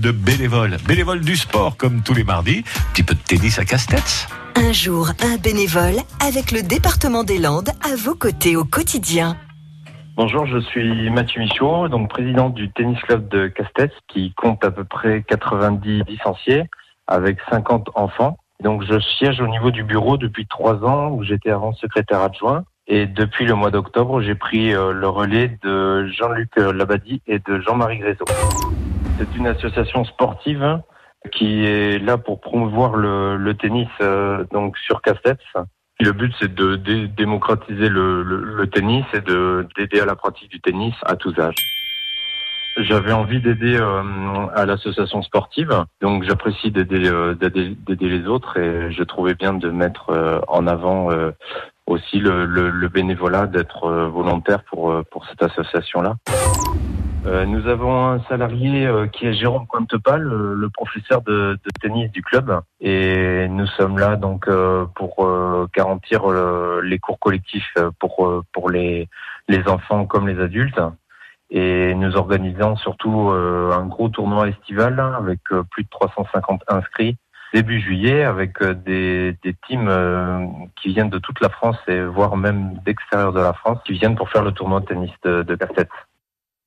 de bénévoles. Bénévoles du sport, comme tous les mardis. Petit peu de tennis à casse-tête. Un jour, un bénévole avec le département des Landes à vos côtés au quotidien. Bonjour, je suis Mathieu Michaud, donc président du tennis club de Castets, qui compte à peu près 90 licenciés avec 50 enfants. Donc je siège au niveau du bureau depuis trois ans où j'étais avant secrétaire adjoint. Et depuis le mois d'octobre, j'ai pris euh, le relais de Jean-Luc Labadie et de Jean-Marie Grézo. C'est une association sportive qui est là pour promouvoir le, tennis euh, donc sur Castets. Le but, c'est de démocratiser le, tennis et de d'aider à la pratique du tennis à tous âges. J'avais envie d'aider euh, à l'association sportive, donc j'apprécie d'aider euh, d'aider les autres et je trouvais bien de mettre en avant aussi le, bénévolat, d'être volontaire pour pour cette association-là. Euh, nous avons un salarié euh, qui est Jérôme Cointepal, le, le professeur de, tennis du club, et nous sommes là donc euh, pour garantir les cours collectifs pour pour les les enfants comme les adultes. Et nous organisons surtout un gros tournoi estival avec plus de 350 inscrits. Début juillet avec des, des teams qui viennent de toute la France et voire même d'extérieur de la France qui viennent pour faire le tournoi de tennis de, de